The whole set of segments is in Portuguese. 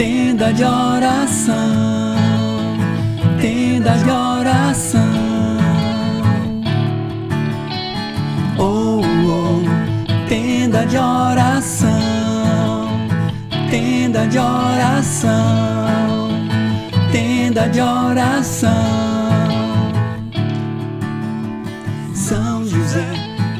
tenda de oração, tenda de oração. Oh, oh, tenda de oração, tenda de oração, tenda de oração. São José,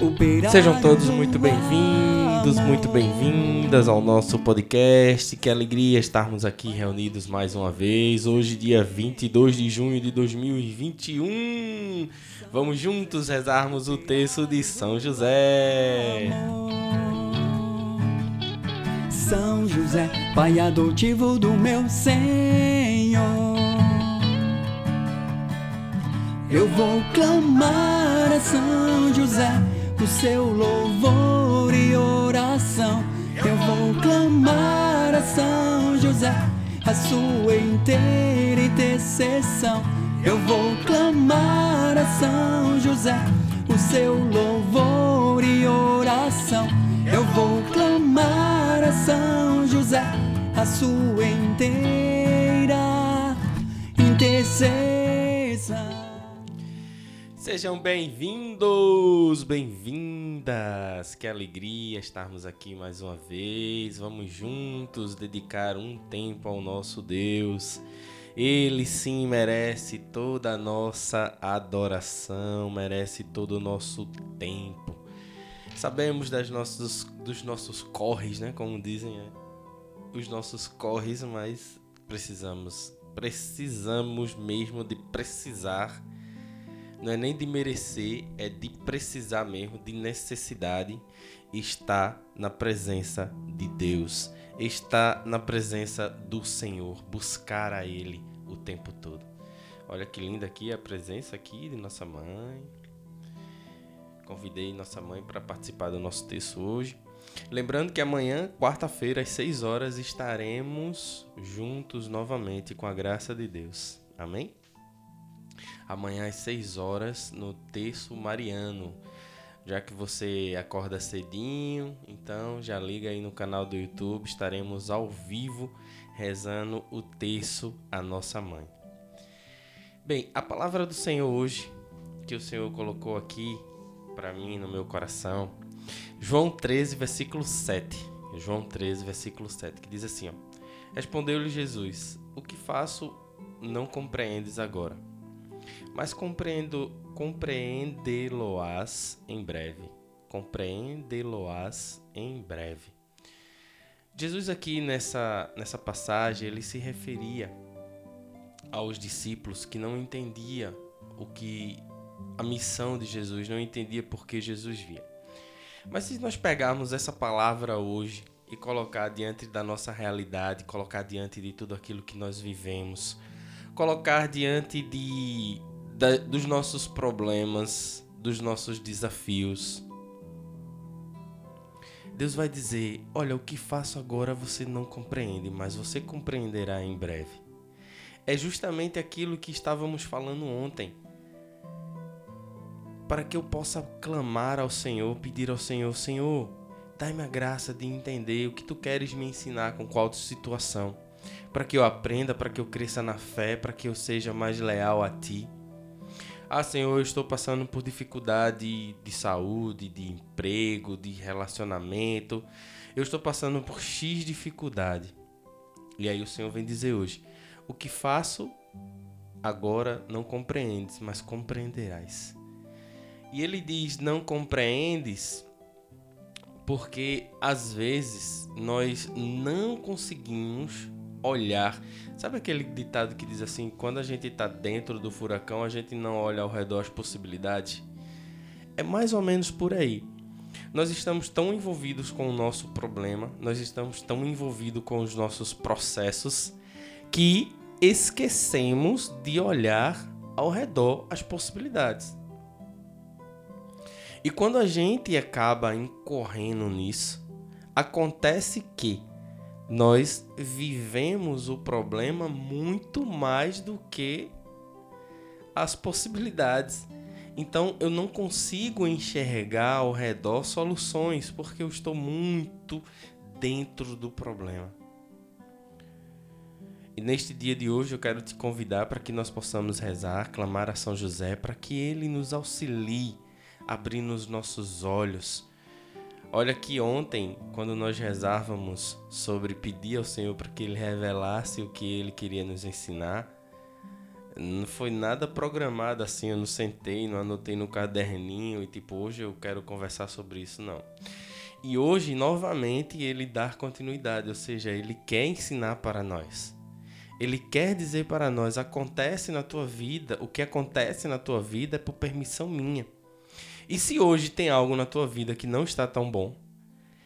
operário Sejam todos muito bem-vindos, muito bem-vindas ao nosso podcast. Que alegria estarmos aqui reunidos mais uma vez. Hoje, dia 22 de junho de 2021. Vamos juntos rezarmos o texto de São José. São José, pai adotivo do meu Senhor. Eu vou clamar a São José, o seu louvor Eu vou clamar a São José, a sua inteira intercessão. Eu vou clamar a São José, o seu louvor e oração. Eu vou clamar a São José, a sua inteira intercessão. Sejam bem-vindos, bem-vindas. Que alegria estarmos aqui mais uma vez. Vamos juntos dedicar um tempo ao nosso Deus. Ele sim merece toda a nossa adoração, merece todo o nosso tempo. Sabemos das nossos, dos nossos corres, né? Como dizem, é, os nossos corres, mas precisamos, precisamos mesmo de precisar não é nem de merecer, é de precisar mesmo, de necessidade, estar na presença de Deus, estar na presença do Senhor, buscar a Ele o tempo todo. Olha que linda aqui a presença aqui de nossa mãe. Convidei nossa mãe para participar do nosso texto hoje. Lembrando que amanhã, quarta-feira, às 6 horas, estaremos juntos novamente com a graça de Deus. Amém? Amanhã às 6 horas no Terço Mariano. Já que você acorda cedinho, então já liga aí no canal do YouTube, estaremos ao vivo rezando o terço à nossa mãe. Bem, a palavra do Senhor hoje, que o Senhor colocou aqui para mim no meu coração, João 13, versículo 7. João 13, versículo 7, que diz assim, Respondeu-lhe Jesus: O que faço não compreendes agora mas compreendo, compreendê-lo-ás em breve. Compreendê-lo-ás em breve. Jesus aqui nessa, nessa passagem, ele se referia aos discípulos que não entendia o que a missão de Jesus, não entendia por que Jesus via. Mas se nós pegarmos essa palavra hoje e colocar diante da nossa realidade, colocar diante de tudo aquilo que nós vivemos, colocar diante de da, dos nossos problemas, dos nossos desafios. Deus vai dizer: Olha, o que faço agora você não compreende, mas você compreenderá em breve. É justamente aquilo que estávamos falando ontem. Para que eu possa clamar ao Senhor, pedir ao Senhor: Senhor, dai-me a graça de entender o que tu queres me ensinar com qual situação. Para que eu aprenda, para que eu cresça na fé, para que eu seja mais leal a ti. Ah, Senhor, eu estou passando por dificuldade de saúde, de emprego, de relacionamento. Eu estou passando por X dificuldade. E aí o Senhor vem dizer hoje: O que faço agora não compreendes, mas compreenderás. E ele diz: Não compreendes, porque às vezes nós não conseguimos olhar. Sabe aquele ditado que diz assim: quando a gente está dentro do furacão, a gente não olha ao redor as possibilidades? É mais ou menos por aí. Nós estamos tão envolvidos com o nosso problema, nós estamos tão envolvidos com os nossos processos, que esquecemos de olhar ao redor as possibilidades. E quando a gente acaba incorrendo nisso, acontece que nós vivemos o problema muito mais do que as possibilidades. Então eu não consigo enxergar ao redor soluções porque eu estou muito dentro do problema. E neste dia de hoje eu quero te convidar para que nós possamos rezar, clamar a São José para que ele nos auxilie, abrindo os nossos olhos. Olha que ontem, quando nós rezávamos sobre pedir ao Senhor para que ele revelasse o que ele queria nos ensinar, não foi nada programado assim, eu não sentei, não anotei no caderninho e tipo, hoje eu quero conversar sobre isso, não. E hoje, novamente, ele dá continuidade, ou seja, ele quer ensinar para nós. Ele quer dizer para nós: acontece na tua vida, o que acontece na tua vida é por permissão minha. E se hoje tem algo na tua vida que não está tão bom,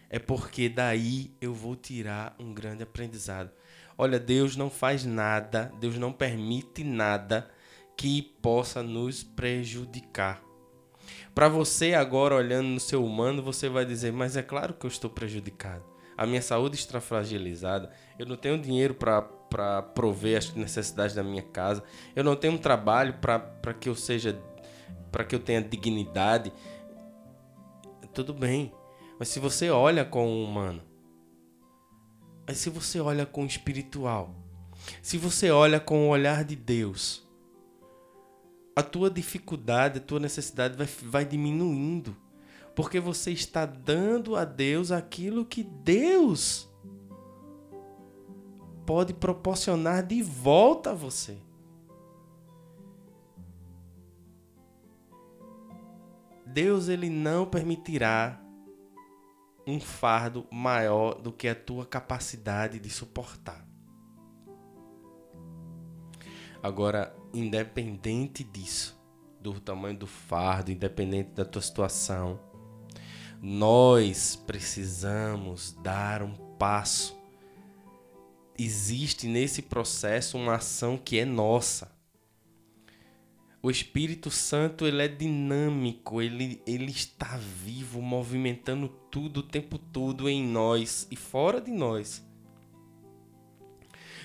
é porque daí eu vou tirar um grande aprendizado. Olha, Deus não faz nada, Deus não permite nada que possa nos prejudicar. Para você agora olhando no seu humano, você vai dizer: "Mas é claro que eu estou prejudicado. A minha saúde está fragilizada. Eu não tenho dinheiro para para prover as necessidades da minha casa. Eu não tenho um trabalho para que eu seja para que eu tenha dignidade. Tudo bem. Mas se você olha com o humano, mas se você olha com o espiritual, se você olha com o olhar de Deus, a tua dificuldade, a tua necessidade vai, vai diminuindo. Porque você está dando a Deus aquilo que Deus pode proporcionar de volta a você. Deus ele não permitirá um fardo maior do que a tua capacidade de suportar. Agora, independente disso, do tamanho do fardo, independente da tua situação, nós precisamos dar um passo existe nesse processo uma ação que é nossa. O Espírito Santo ele é dinâmico, ele, ele está vivo, movimentando tudo o tempo todo em nós e fora de nós.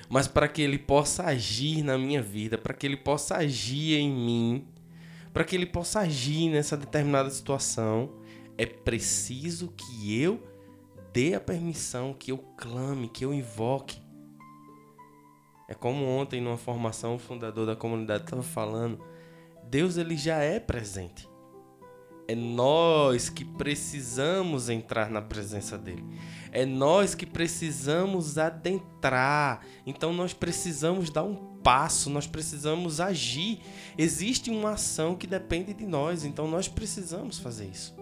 Mas para que ele possa agir na minha vida, para que ele possa agir em mim, para que ele possa agir nessa determinada situação, é preciso que eu dê a permissão, que eu clame, que eu invoque é como ontem numa formação o fundador da comunidade estava falando, Deus ele já é presente. É nós que precisamos entrar na presença dele. É nós que precisamos adentrar. Então nós precisamos dar um passo, nós precisamos agir. Existe uma ação que depende de nós, então nós precisamos fazer isso.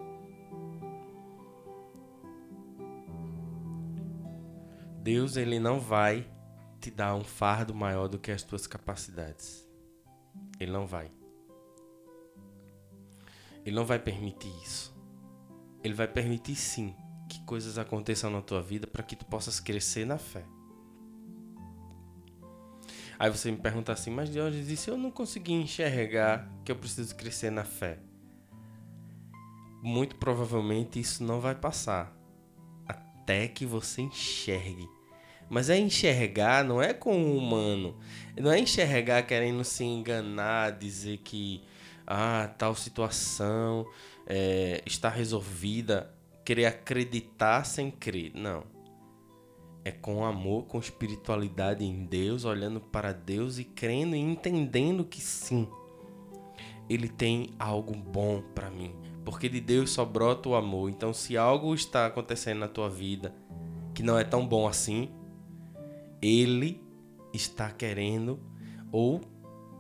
Deus ele não vai te dar um fardo maior do que as tuas capacidades. Ele não vai. Ele não vai permitir isso. Ele vai permitir sim que coisas aconteçam na tua vida para que tu possas crescer na fé. Aí você me pergunta assim, mas Deus e se eu não conseguir enxergar que eu preciso crescer na fé? Muito provavelmente isso não vai passar até que você enxergue mas é enxergar, não é com o humano. Não é enxergar querendo se enganar, dizer que ah, tal situação é, está resolvida, querer acreditar sem crer. Não. É com amor, com espiritualidade em Deus, olhando para Deus e crendo e entendendo que sim, Ele tem algo bom para mim. Porque de Deus só brota o amor. Então, se algo está acontecendo na tua vida que não é tão bom assim, ele está querendo ou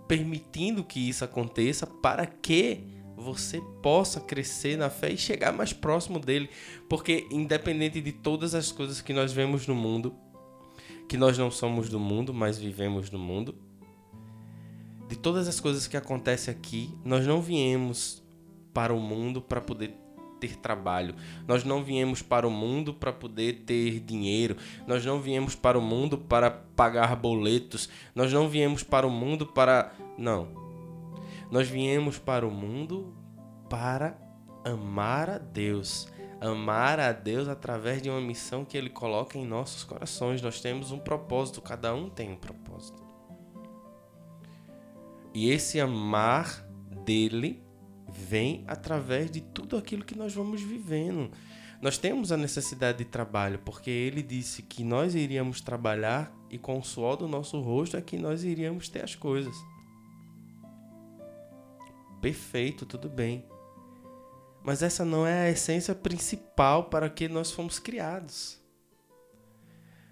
permitindo que isso aconteça para que você possa crescer na fé e chegar mais próximo dele, porque independente de todas as coisas que nós vemos no mundo, que nós não somos do mundo, mas vivemos no mundo, de todas as coisas que acontecem aqui, nós não viemos para o mundo para poder ter trabalho. Nós não viemos para o mundo para poder ter dinheiro. Nós não viemos para o mundo para pagar boletos. Nós não viemos para o mundo para. Não. Nós viemos para o mundo para amar a Deus. Amar a Deus através de uma missão que Ele coloca em nossos corações. Nós temos um propósito, cada um tem um propósito. E esse amar dele vem através de tudo aquilo que nós vamos vivendo. Nós temos a necessidade de trabalho, porque ele disse que nós iríamos trabalhar e com o suor do nosso rosto é que nós iríamos ter as coisas. Perfeito, tudo bem. Mas essa não é a essência principal para que nós fomos criados.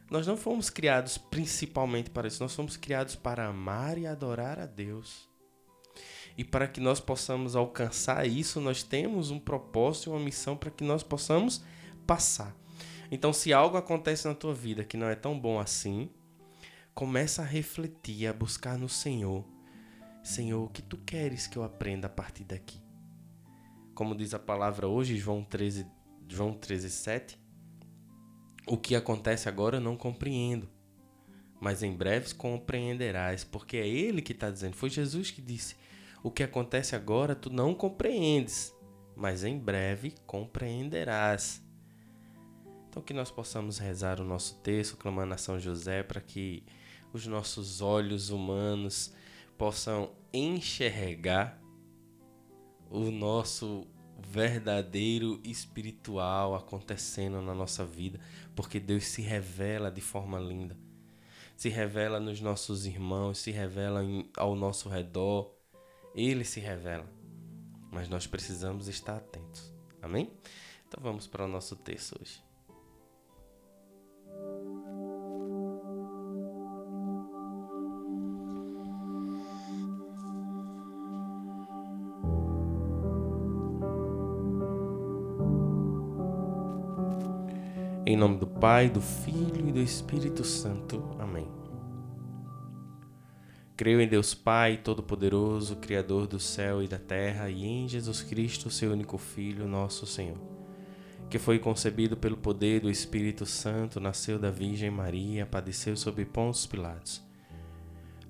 Nós não fomos criados principalmente para isso, nós fomos criados para amar e adorar a Deus. E para que nós possamos alcançar isso, nós temos um propósito e uma missão para que nós possamos passar. Então, se algo acontece na tua vida que não é tão bom assim, começa a refletir, a buscar no Senhor. Senhor, o que tu queres que eu aprenda a partir daqui? Como diz a palavra hoje, João 13, João 13 7, o que acontece agora eu não compreendo, mas em breve compreenderás, porque é Ele que está dizendo. Foi Jesus que disse: O que acontece agora tu não compreendes, mas em breve compreenderás. Então, que nós possamos rezar o nosso texto, clamando a São José, para que os nossos olhos humanos possam enxergar o nosso verdadeiro espiritual acontecendo na nossa vida, porque Deus se revela de forma linda. Se revela nos nossos irmãos, se revela ao nosso redor. Ele se revela. Mas nós precisamos estar atentos. Amém? Então vamos para o nosso texto hoje. Em nome do Pai, do Filho e do Espírito Santo. Amém. Creio em Deus Pai Todo-Poderoso, Criador do céu e da terra, e em Jesus Cristo, seu único Filho, nosso Senhor, que foi concebido pelo poder do Espírito Santo, nasceu da Virgem Maria, padeceu sob Pôncio Pilatos.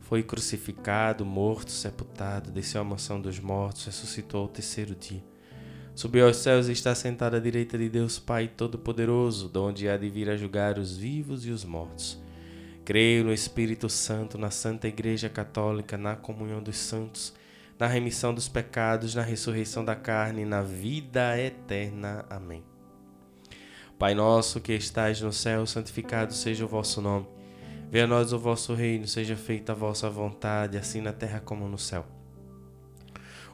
Foi crucificado, morto, sepultado, desceu à mansão dos mortos, ressuscitou ao terceiro dia Subiu aos céus e está sentado à direita de Deus Pai Todo-Poderoso, de onde há de vir a julgar os vivos e os mortos. Creio no Espírito Santo, na Santa Igreja Católica, na comunhão dos santos, na remissão dos pecados, na ressurreição da carne e na vida eterna. Amém. Pai nosso que estais no céu, santificado seja o vosso nome. Venha a nós o vosso reino, seja feita a vossa vontade, assim na terra como no céu.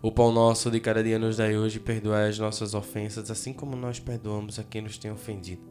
O pão nosso de cada dia nos dai hoje, perdoai as nossas ofensas, assim como nós perdoamos a quem nos tem ofendido.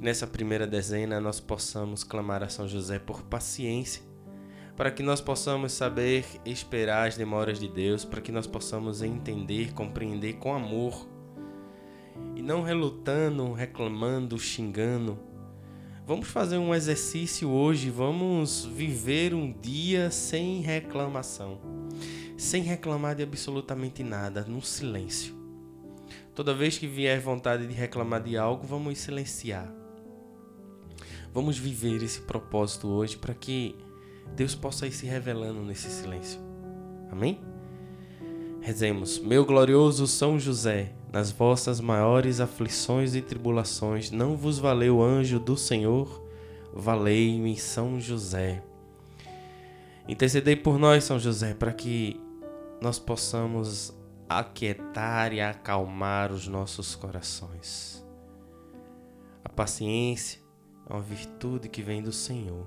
Nessa primeira dezena nós possamos clamar a São José por paciência, para que nós possamos saber esperar as demoras de Deus, para que nós possamos entender, compreender com amor e não relutando, reclamando, xingando. Vamos fazer um exercício hoje, vamos viver um dia sem reclamação sem reclamar de absolutamente nada, num silêncio. Toda vez que vier vontade de reclamar de algo, vamos silenciar. Vamos viver esse propósito hoje para que Deus possa ir se revelando nesse silêncio. Amém? Rezemos, meu glorioso São José, nas vossas maiores aflições e tribulações, não vos valeu anjo do Senhor? Valei-me, São José. Intercedei por nós, São José, para que nós possamos aquietar e acalmar os nossos corações. A paciência é uma virtude que vem do Senhor.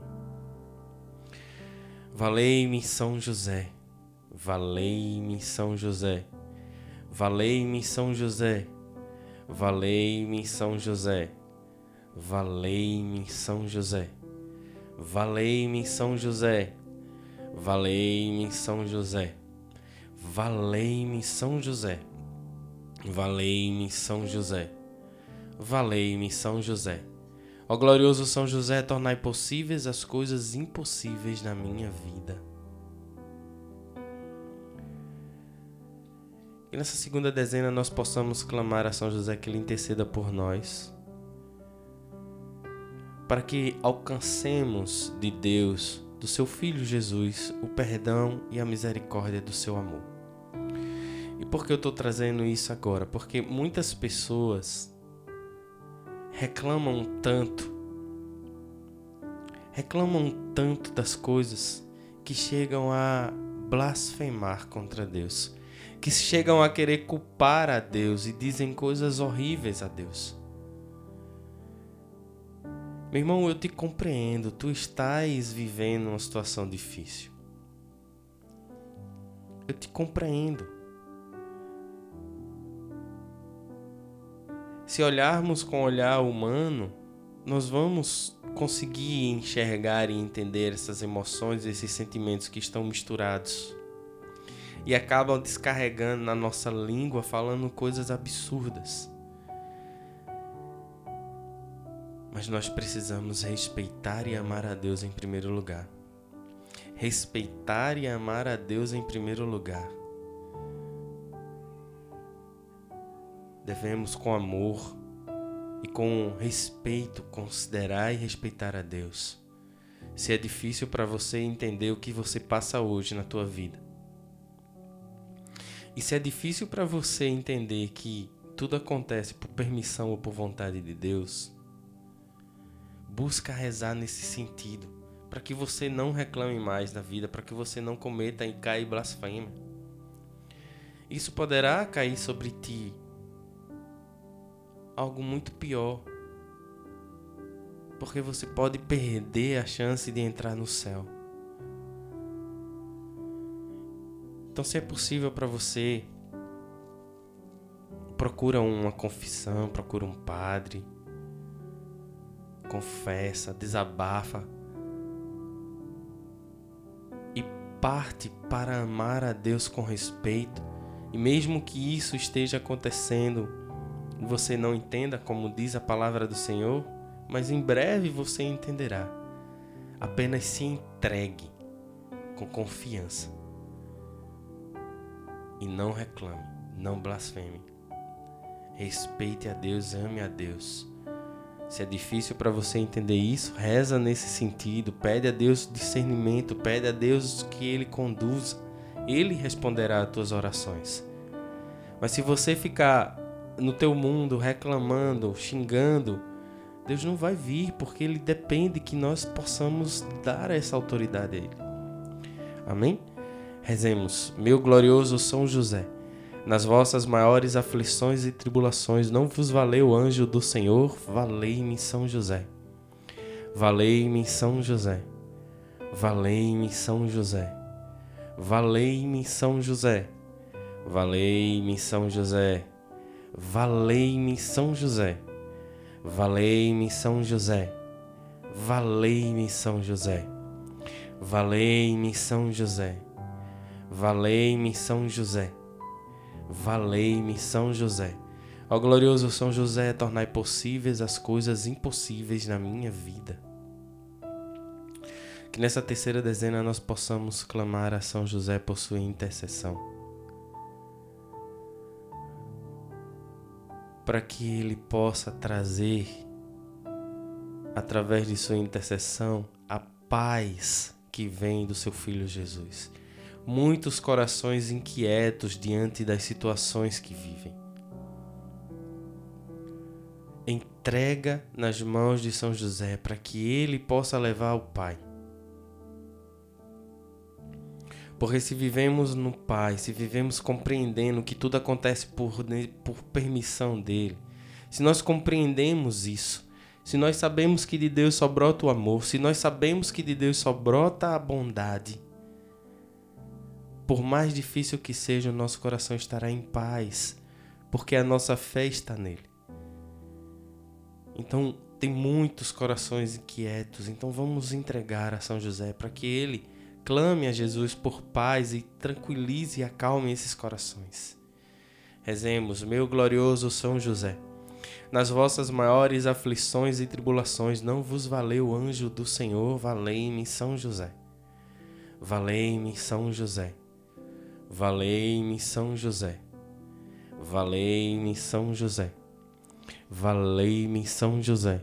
Valei-me São José, valei-me São José, valei-me São José, valei-me São José, valei-me São José, valei-me São José, valei-me São José. Valei-me São José. Valei-me São José. Valei-me São José. Ó glorioso São José, tornai possíveis as coisas impossíveis na minha vida. E nessa segunda dezena nós possamos clamar a São José que ele interceda por nós, para que alcancemos de Deus, do seu Filho Jesus, o perdão e a misericórdia do seu amor. Por que eu estou trazendo isso agora? Porque muitas pessoas reclamam tanto, reclamam tanto das coisas que chegam a blasfemar contra Deus, que chegam a querer culpar a Deus e dizem coisas horríveis a Deus. Meu irmão, eu te compreendo, tu estás vivendo uma situação difícil. Eu te compreendo. Se olharmos com olhar humano, nós vamos conseguir enxergar e entender essas emoções, esses sentimentos que estão misturados e acabam descarregando na nossa língua, falando coisas absurdas. Mas nós precisamos respeitar e amar a Deus em primeiro lugar. Respeitar e amar a Deus em primeiro lugar. Devemos, com amor e com respeito, considerar e respeitar a Deus. Se é difícil para você entender o que você passa hoje na tua vida, e se é difícil para você entender que tudo acontece por permissão ou por vontade de Deus, Busca rezar nesse sentido, para que você não reclame mais da vida, para que você não cometa e caia blasfêmia. Isso poderá cair sobre ti algo muito pior, porque você pode perder a chance de entrar no céu. Então, se é possível para você, procura uma confissão, procura um padre confessa, desabafa e parte para amar a Deus com respeito. E mesmo que isso esteja acontecendo você não entenda como diz a palavra do Senhor, mas em breve você entenderá. Apenas se entregue com confiança e não reclame, não blasfeme. Respeite a Deus, ame a Deus se é difícil para você entender isso, reza nesse sentido, pede a Deus discernimento, pede a Deus que ele conduza. Ele responderá às tuas orações. Mas se você ficar no teu mundo reclamando, xingando, Deus não vai vir, porque ele depende que nós possamos dar essa autoridade a ele. Amém? Rezemos. Meu glorioso São José, nas vossas maiores aflições e tribulações, não vos valeu anjo do Senhor? Valei-me São José. Valei-me São José. Valei-me São José. Valei-me São José. Valei-me São José. Valei-me São José. Valei-me São José. Valei-me São José. Valei-me São José. Valei-me São José. Valei-me, São José. Ó glorioso São José, tornai possíveis as coisas impossíveis na minha vida. Que nessa terceira dezena nós possamos clamar a São José por sua intercessão. Para que ele possa trazer, através de sua intercessão, a paz que vem do seu Filho Jesus muitos corações inquietos diante das situações que vivem. Entrega nas mãos de São José para que ele possa levar ao Pai. Porque se vivemos no Pai, se vivemos compreendendo que tudo acontece por, por permissão dele, se nós compreendemos isso, se nós sabemos que de Deus só brota o amor, se nós sabemos que de Deus só brota a bondade, por mais difícil que seja, o nosso coração estará em paz, porque a nossa fé está nele. Então, tem muitos corações inquietos, então vamos entregar a São José para que ele clame a Jesus por paz e tranquilize e acalme esses corações. Rezemos, meu glorioso São José. Nas vossas maiores aflições e tribulações, não vos valeu anjo do Senhor, valei-me São José. Valei-me São José. Valei-me São José. Valei-me São José. Valei-me São José.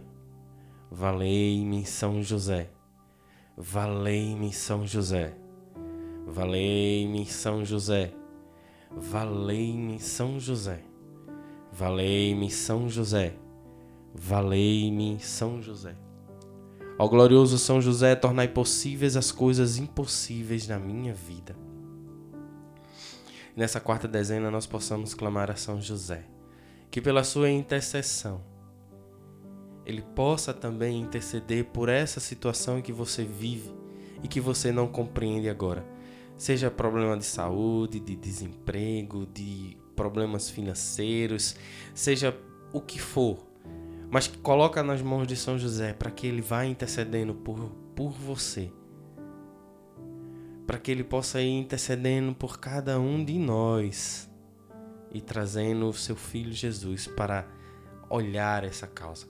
Valei-me, São José. Valei-me, São José. Valei-me, São José. Valei-me, São José. Valei-me, São José. Valei-me, São José. Ó glorioso São José, tornai possíveis as coisas impossíveis na minha vida. Nessa quarta dezena nós possamos clamar a São José, que pela sua intercessão ele possa também interceder por essa situação que você vive e que você não compreende agora. Seja problema de saúde, de desemprego, de problemas financeiros, seja o que for. Mas coloca nas mãos de São José para que ele vá intercedendo por, por você. Para que ele possa ir intercedendo por cada um de nós e trazendo o seu filho Jesus para olhar essa causa.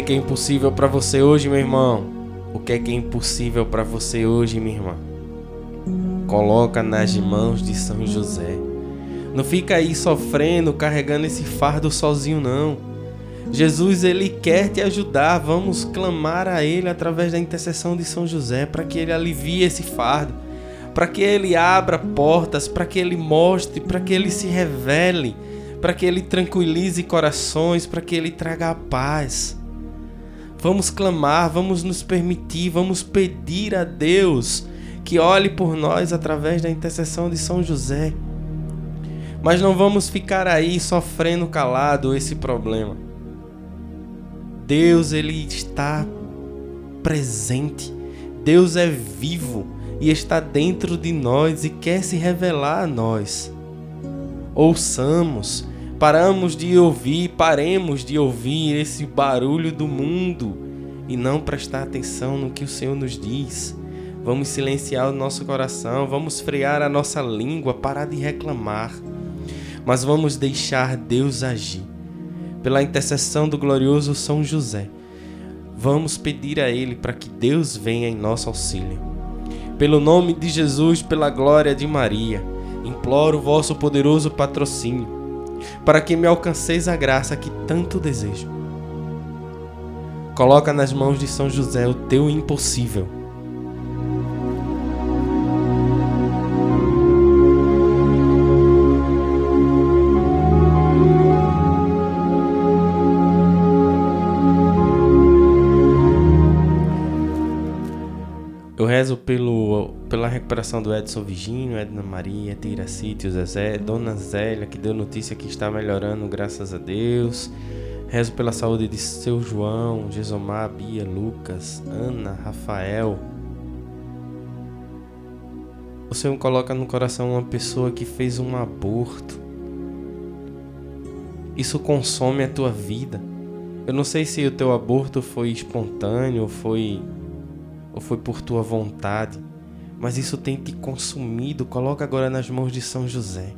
Que, que é impossível para você hoje, meu irmão? O que é que é impossível para você hoje, minha irmã? Coloca nas mãos de São José. Não fica aí sofrendo, carregando esse fardo sozinho, não. Jesus, ele quer te ajudar. Vamos clamar a ele através da intercessão de São José para que ele alivie esse fardo, para que ele abra portas, para que ele mostre, para que ele se revele, para que ele tranquilize corações, para que ele traga a paz. Vamos clamar, vamos nos permitir, vamos pedir a Deus que olhe por nós através da intercessão de São José. Mas não vamos ficar aí sofrendo calado esse problema. Deus ele está presente. Deus é vivo e está dentro de nós e quer se revelar a nós. Ouçamos, Paramos de ouvir, paremos de ouvir esse barulho do mundo e não prestar atenção no que o Senhor nos diz. Vamos silenciar o nosso coração, vamos frear a nossa língua, parar de reclamar, mas vamos deixar Deus agir. Pela intercessão do glorioso São José, vamos pedir a Ele para que Deus venha em nosso auxílio. Pelo nome de Jesus, pela glória de Maria, imploro o vosso poderoso patrocínio para que me alcanceis a graça que tanto desejo. Coloca nas mãos de São José o teu impossível pela recuperação do Edson Virginio, Edna Maria, Tira Sítio, Zezé, Dona Zélia, que deu notícia que está melhorando, graças a Deus. Rezo pela saúde de seu João, Gesomar, Bia, Lucas, Ana, Rafael. O Senhor coloca no coração uma pessoa que fez um aborto. Isso consome a tua vida. Eu não sei se o teu aborto foi espontâneo, foi ou foi por tua vontade, mas isso tem te consumido. Coloca agora nas mãos de São José.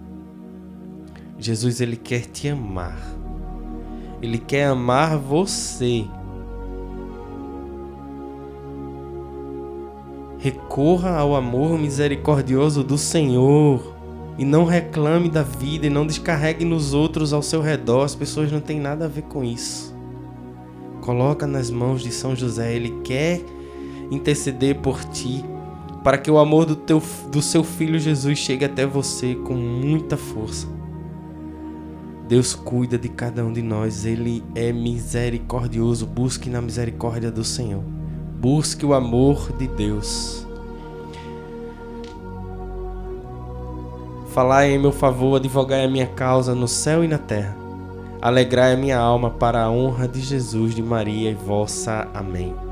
Jesus ele quer te amar. Ele quer amar você. Recorra ao amor misericordioso do Senhor e não reclame da vida e não descarregue nos outros ao seu redor. As pessoas não têm nada a ver com isso. Coloca nas mãos de São José, ele quer interceder por ti, para que o amor do, teu, do seu filho Jesus chegue até você com muita força. Deus cuida de cada um de nós, Ele é misericordioso. Busque na misericórdia do Senhor, busque o amor de Deus. Falai em meu favor, advogai a minha causa no céu e na terra. Alegrai a minha alma para a honra de Jesus, de Maria e vossa. Amém.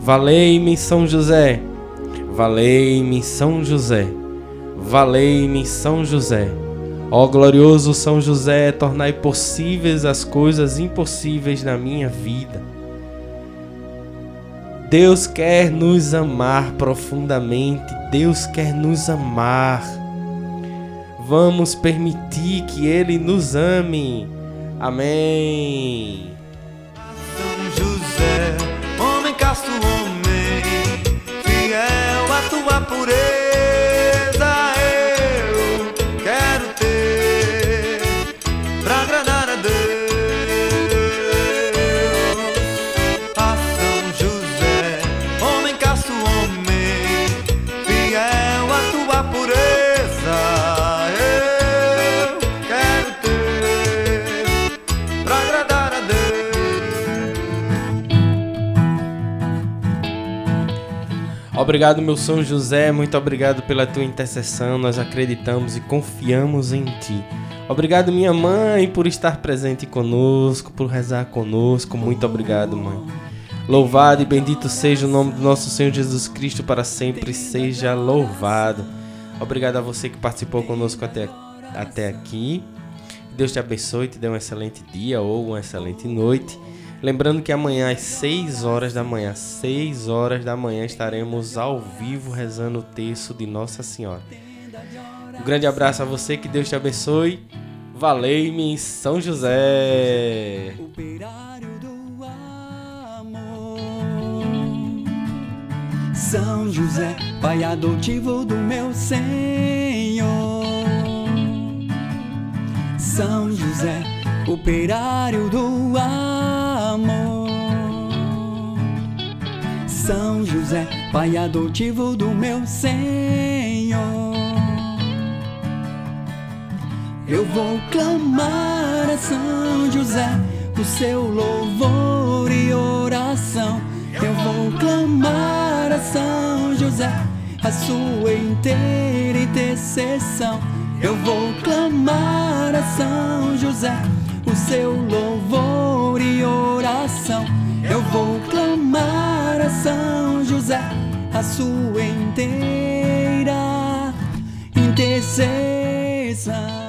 Valei-me, São José. Valei-me, São José. Valei-me, São José. Ó glorioso São José, tornai possíveis as coisas impossíveis na minha vida. Deus quer nos amar profundamente, Deus quer nos amar. Vamos permitir que Ele nos ame. Amém. Obrigado, meu São José, muito obrigado pela tua intercessão. Nós acreditamos e confiamos em ti. Obrigado, minha mãe, por estar presente conosco, por rezar conosco. Muito obrigado, mãe. Louvado e bendito seja o nome do nosso Senhor Jesus Cristo para sempre seja louvado. Obrigado a você que participou conosco até, até aqui. Deus te abençoe, te dê um excelente dia ou uma excelente noite. Lembrando que amanhã às 6 horas da manhã, 6 horas da manhã, estaremos ao vivo rezando o texto de Nossa Senhora. Um grande abraço a você, que Deus te abençoe. Valei-me, São José. São José, pai adotivo do meu Senhor. São José, operário do amor. São José, pai adotivo do meu Senhor. Eu vou clamar a São José o seu louvor e oração. Eu vou clamar a São José a sua inteira intercessão. Eu vou clamar a São José o seu louvor oração. Eu vou clamar a São José a sua inteira intercessão.